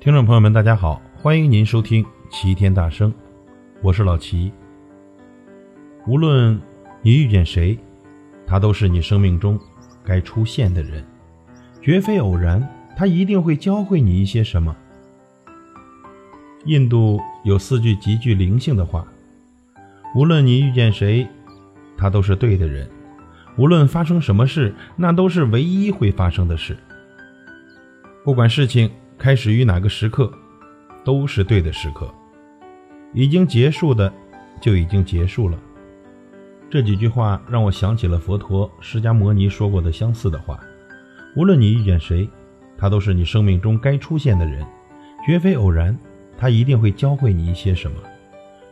听众朋友们，大家好，欢迎您收听齐天大圣，我是老齐。无论你遇见谁，他都是你生命中该出现的人，绝非偶然，他一定会教会你一些什么。印度有四句极具灵性的话：无论你遇见谁，他都是对的人；无论发生什么事，那都是唯一会发生的事。不管事情。开始于哪个时刻，都是对的时刻；已经结束的，就已经结束了。这几句话让我想起了佛陀释迦摩尼说过的相似的话：无论你遇见谁，他都是你生命中该出现的人，绝非偶然。他一定会教会你一些什么。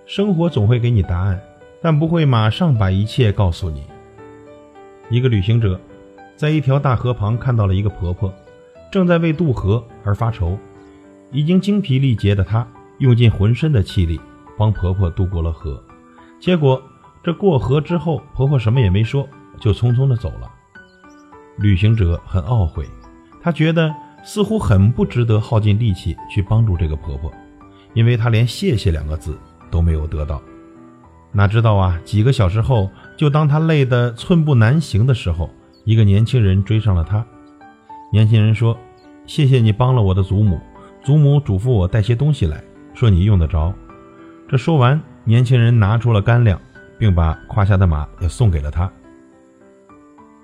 生活总会给你答案，但不会马上把一切告诉你。一个旅行者在一条大河旁看到了一个婆婆。正在为渡河而发愁，已经精疲力竭的她用尽浑身的气力帮婆婆渡过了河。结果这过河之后，婆婆什么也没说，就匆匆的走了。旅行者很懊悔，他觉得似乎很不值得耗尽力气去帮助这个婆婆，因为他连谢谢两个字都没有得到。哪知道啊，几个小时后，就当他累得寸步难行的时候，一个年轻人追上了他。年轻人说：“谢谢你帮了我的祖母，祖母嘱咐我带些东西来，说你用得着。”这说完，年轻人拿出了干粮，并把胯下的马也送给了他。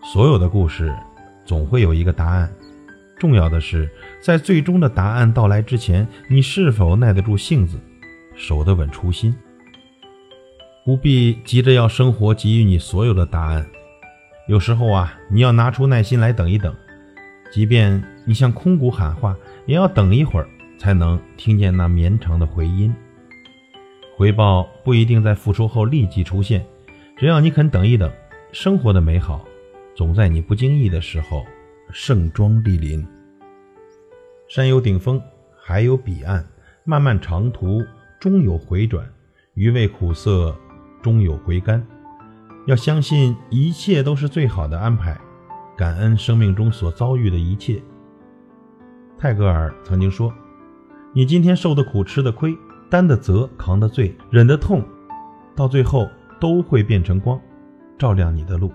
所有的故事总会有一个答案，重要的是在最终的答案到来之前，你是否耐得住性子，守得稳初心。不必急着要生活给予你所有的答案，有时候啊，你要拿出耐心来等一等。即便你向空谷喊话，也要等一会儿才能听见那绵长的回音。回报不一定在付出后立即出现，只要你肯等一等，生活的美好总在你不经意的时候盛装莅临。山有顶峰，海有彼岸，漫漫长途终有回转，余味苦涩终有回甘。要相信一切都是最好的安排。感恩生命中所遭遇的一切。泰戈尔曾经说：“你今天受的苦、吃的亏、担的责、扛的罪、忍的痛，到最后都会变成光，照亮你的路。”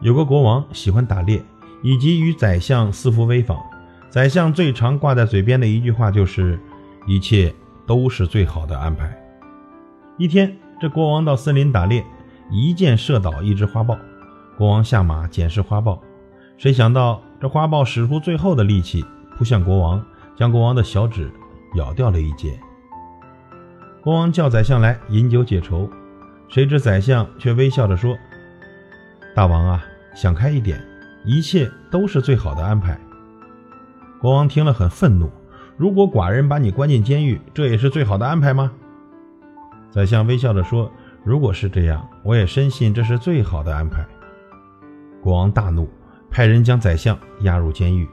有个国王喜欢打猎，以及与宰相私服威访。宰相最常挂在嘴边的一句话就是：“一切都是最好的安排。”一天，这国王到森林打猎，一箭射倒一只花豹。国王下马检视花豹，谁想到这花豹使出最后的力气扑向国王，将国王的小指咬掉了一截。国王叫宰相来饮酒解愁，谁知宰相却微笑着说：“大王啊，想开一点，一切都是最好的安排。”国王听了很愤怒：“如果寡人把你关进监狱，这也是最好的安排吗？”宰相微笑着说：“如果是这样，我也深信这是最好的安排。”国王大怒，派人将宰相押入监狱。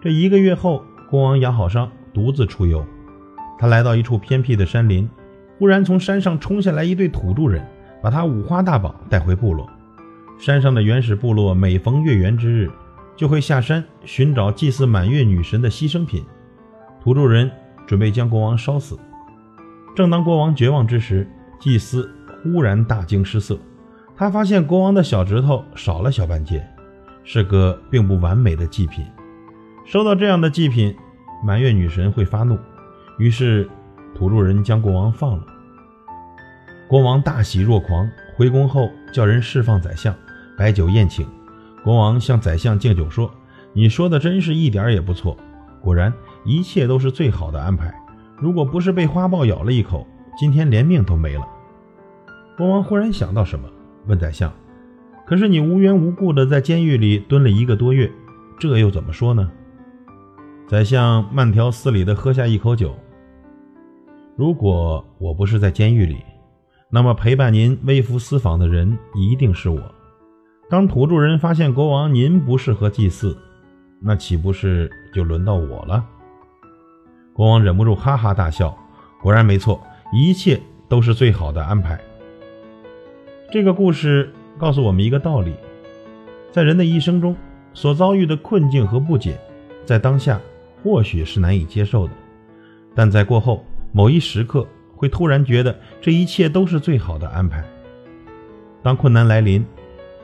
这一个月后，国王养好伤，独自出游。他来到一处偏僻的山林，忽然从山上冲下来一对土著人，把他五花大绑带回部落。山上的原始部落每逢月圆之日，就会下山寻找祭祀满月女神的牺牲品。土著人准备将国王烧死。正当国王绝望之时，祭司忽然大惊失色。他发现国王的小指头少了小半截，是个并不完美的祭品。收到这样的祭品，满月女神会发怒。于是，土著人将国王放了。国王大喜若狂，回宫后叫人释放宰相，摆酒宴请。国王向宰相敬酒说：“你说的真是一点也不错，果然一切都是最好的安排。如果不是被花豹咬了一口，今天连命都没了。”国王忽然想到什么。问宰相：“可是你无缘无故的在监狱里蹲了一个多月，这又怎么说呢？”宰相慢条斯理的喝下一口酒。如果我不是在监狱里，那么陪伴您微服私访的人一定是我。当土著人发现国王您不适合祭祀，那岂不是就轮到我了？国王忍不住哈哈大笑。果然没错，一切都是最好的安排。这个故事告诉我们一个道理：在人的一生中所遭遇的困境和不解，在当下或许是难以接受的，但在过后某一时刻，会突然觉得这一切都是最好的安排。当困难来临，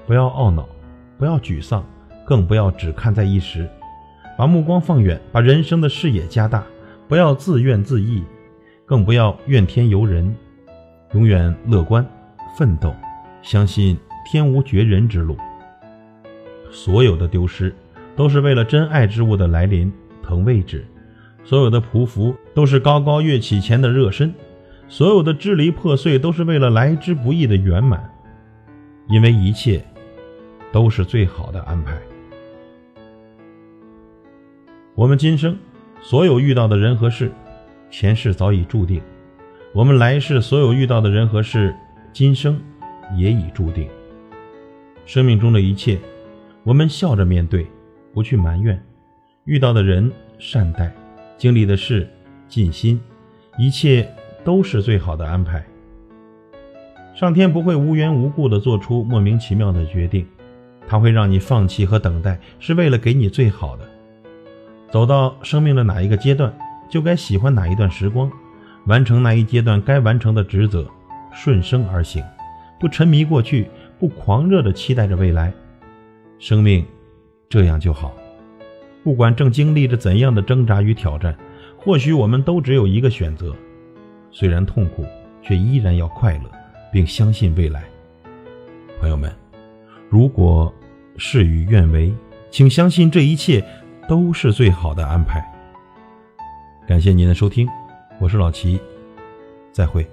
不要懊恼，不要沮丧，更不要只看在一时，把目光放远，把人生的视野加大，不要自怨自艾，更不要怨天尤人，永远乐观奋斗，相信天无绝人之路。所有的丢失，都是为了真爱之物的来临腾位置；所有的匍匐，都是高高跃起前的热身；所有的支离破碎，都是为了来之不易的圆满。因为一切都是最好的安排。我们今生所有遇到的人和事，前世早已注定；我们来世所有遇到的人和事，今生也已注定。生命中的一切，我们笑着面对，不去埋怨；遇到的人善待，经历的事尽心，一切都是最好的安排。上天不会无缘无故地做出莫名其妙的决定，他会让你放弃和等待，是为了给你最好的。走到生命的哪一个阶段，就该喜欢哪一段时光，完成那一阶段该完成的职责，顺生而行，不沉迷过去，不狂热地期待着未来。生命这样就好。不管正经历着怎样的挣扎与挑战，或许我们都只有一个选择：虽然痛苦，却依然要快乐。并相信未来，朋友们，如果事与愿违，请相信这一切都是最好的安排。感谢您的收听，我是老齐，再会。